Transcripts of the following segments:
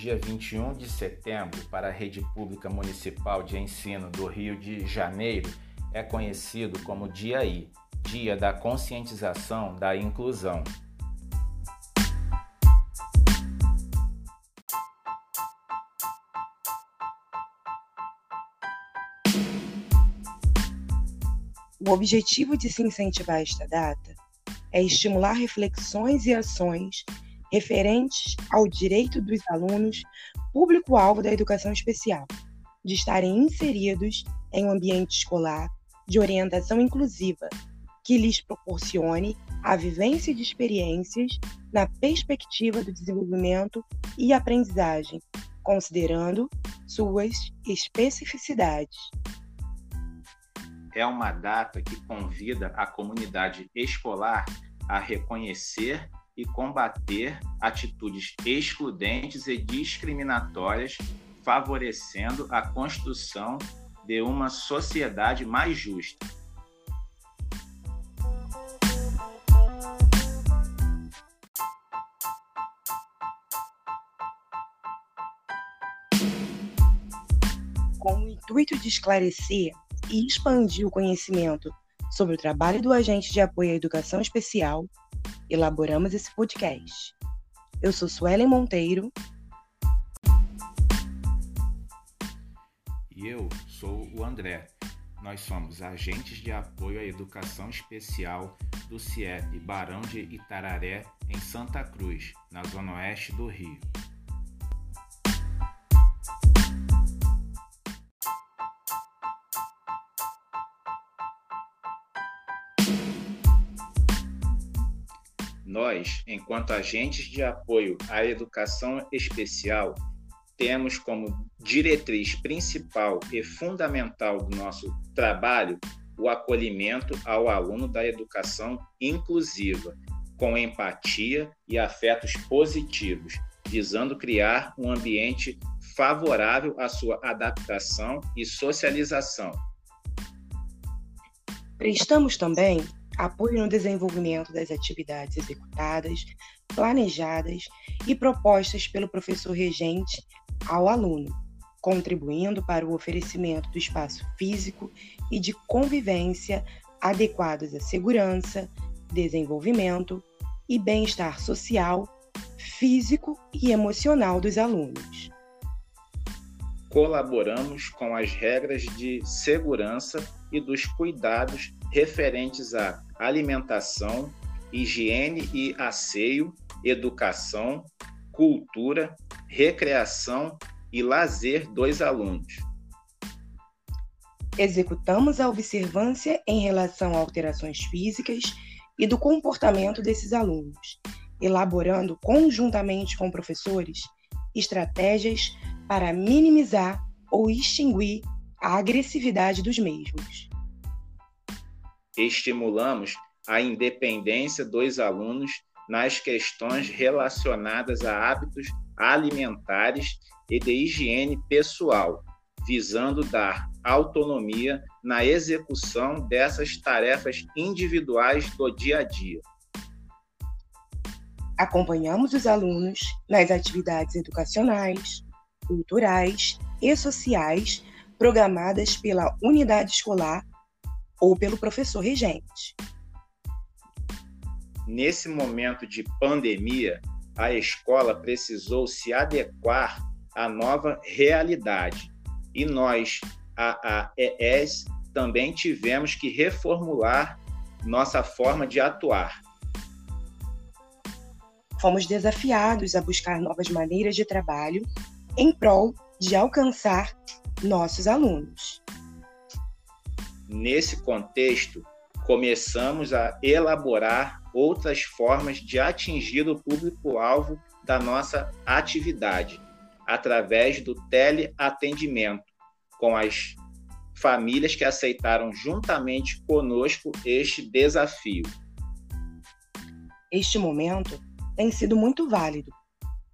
dia 21 de setembro, para a Rede Pública Municipal de Ensino do Rio de Janeiro, é conhecido como Dia I, Dia da Conscientização da Inclusão. O objetivo de se incentivar esta data é estimular reflexões e ações referentes ao direito dos alunos, público-alvo da educação especial, de estarem inseridos em um ambiente escolar de orientação inclusiva, que lhes proporcione a vivência de experiências na perspectiva do desenvolvimento e aprendizagem, considerando suas especificidades. É uma data que convida a comunidade escolar a reconhecer e combater atitudes excludentes e discriminatórias, favorecendo a construção de uma sociedade mais justa. Com o intuito de esclarecer e expandir o conhecimento sobre o trabalho do agente de apoio à educação especial, elaboramos esse podcast. Eu sou Suelen Monteiro. E eu sou o André. Nós somos agentes de apoio à educação especial do CIEP Barão de Itararé, em Santa Cruz, na zona oeste do Rio. Nós, enquanto agentes de apoio à educação especial, temos como diretriz principal e fundamental do nosso trabalho o acolhimento ao aluno da educação inclusiva, com empatia e afetos positivos, visando criar um ambiente favorável à sua adaptação e socialização. Prestamos também apoio no desenvolvimento das atividades executadas, planejadas e propostas pelo professor regente ao aluno, contribuindo para o oferecimento do espaço físico e de convivência adequados à segurança, desenvolvimento e bem-estar social, físico e emocional dos alunos. Colaboramos com as regras de segurança e dos cuidados referentes à alimentação, higiene e asseio, educação, cultura, recreação e lazer dos alunos. Executamos a observância em relação a alterações físicas e do comportamento desses alunos, elaborando conjuntamente com professores estratégias para minimizar ou extinguir a agressividade dos mesmos estimulamos a independência dos alunos nas questões relacionadas a hábitos alimentares e de higiene pessoal, visando dar autonomia na execução dessas tarefas individuais do dia a dia. Acompanhamos os alunos nas atividades educacionais, culturais e sociais programadas pela unidade escolar ou pelo professor regente. Nesse momento de pandemia, a escola precisou se adequar à nova realidade e nós, a AES, também tivemos que reformular nossa forma de atuar. Fomos desafiados a buscar novas maneiras de trabalho em prol de alcançar nossos alunos. Nesse contexto, começamos a elaborar outras formas de atingir o público-alvo da nossa atividade, através do teleatendimento, com as famílias que aceitaram juntamente conosco este desafio. Este momento tem sido muito válido,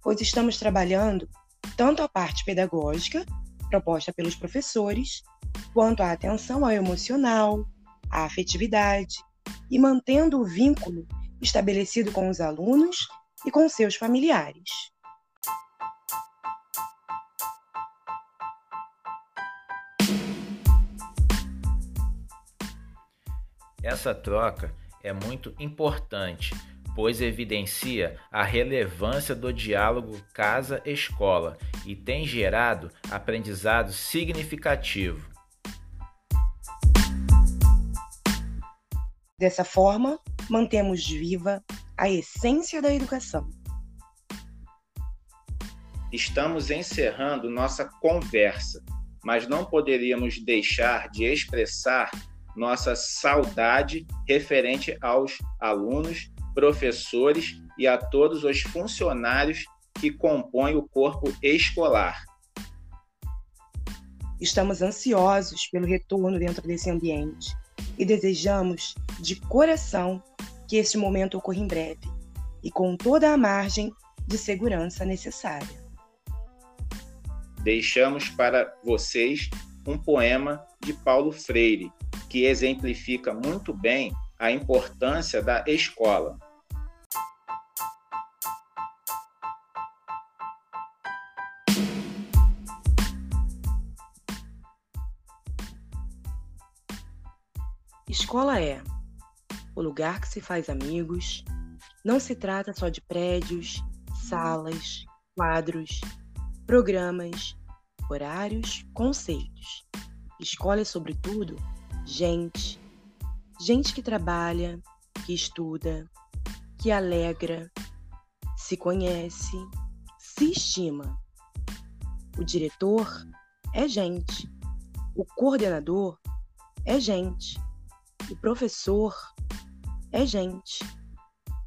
pois estamos trabalhando tanto a parte pedagógica, proposta pelos professores, quanto à atenção ao emocional, à afetividade e mantendo o vínculo estabelecido com os alunos e com seus familiares. Essa troca é muito importante, pois evidencia a relevância do diálogo casa-escola e tem gerado aprendizado significativo. Dessa forma, mantemos viva a essência da educação. Estamos encerrando nossa conversa, mas não poderíamos deixar de expressar nossa saudade referente aos alunos, professores e a todos os funcionários que compõem o corpo escolar. Estamos ansiosos pelo retorno dentro desse ambiente e desejamos de coração que este momento ocorra em breve e com toda a margem de segurança necessária. Deixamos para vocês um poema de Paulo Freire, que exemplifica muito bem a importância da escola. Escola é o lugar que se faz amigos. Não se trata só de prédios, salas, quadros, programas, horários, conceitos. Escola é, sobretudo, gente. Gente que trabalha, que estuda, que alegra, se conhece, se estima. O diretor é gente. O coordenador é gente. O professor é gente.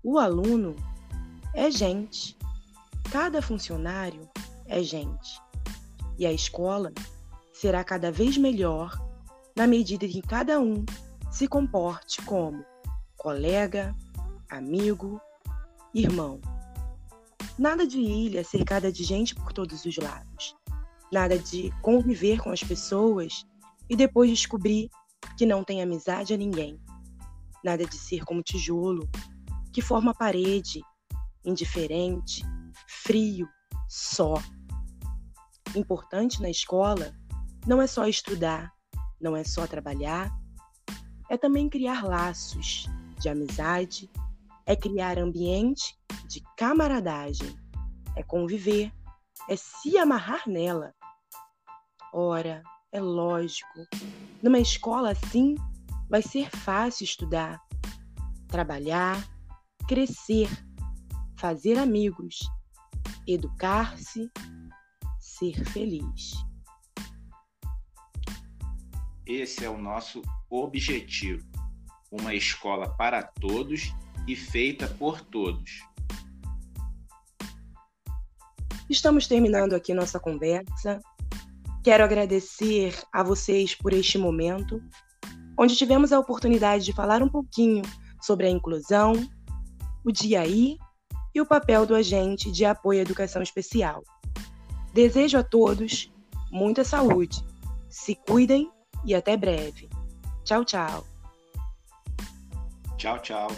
O aluno é gente. Cada funcionário é gente. E a escola será cada vez melhor na medida em que cada um se comporte como colega, amigo, irmão. Nada de ilha cercada de gente por todos os lados. Nada de conviver com as pessoas e depois descobrir que não tem amizade a ninguém. Nada de ser como tijolo, que forma parede, indiferente, frio, só. Importante na escola não é só estudar, não é só trabalhar, é também criar laços de amizade, é criar ambiente de camaradagem, é conviver, é se amarrar nela. Ora, é lógico. Numa escola assim, vai ser fácil estudar, trabalhar, crescer, fazer amigos, educar-se, ser feliz. Esse é o nosso objetivo: uma escola para todos e feita por todos. Estamos terminando aqui nossa conversa. Quero agradecer a vocês por este momento, onde tivemos a oportunidade de falar um pouquinho sobre a inclusão, o Dia I e o papel do agente de apoio à educação especial. Desejo a todos muita saúde, se cuidem e até breve. Tchau, tchau. Tchau, tchau.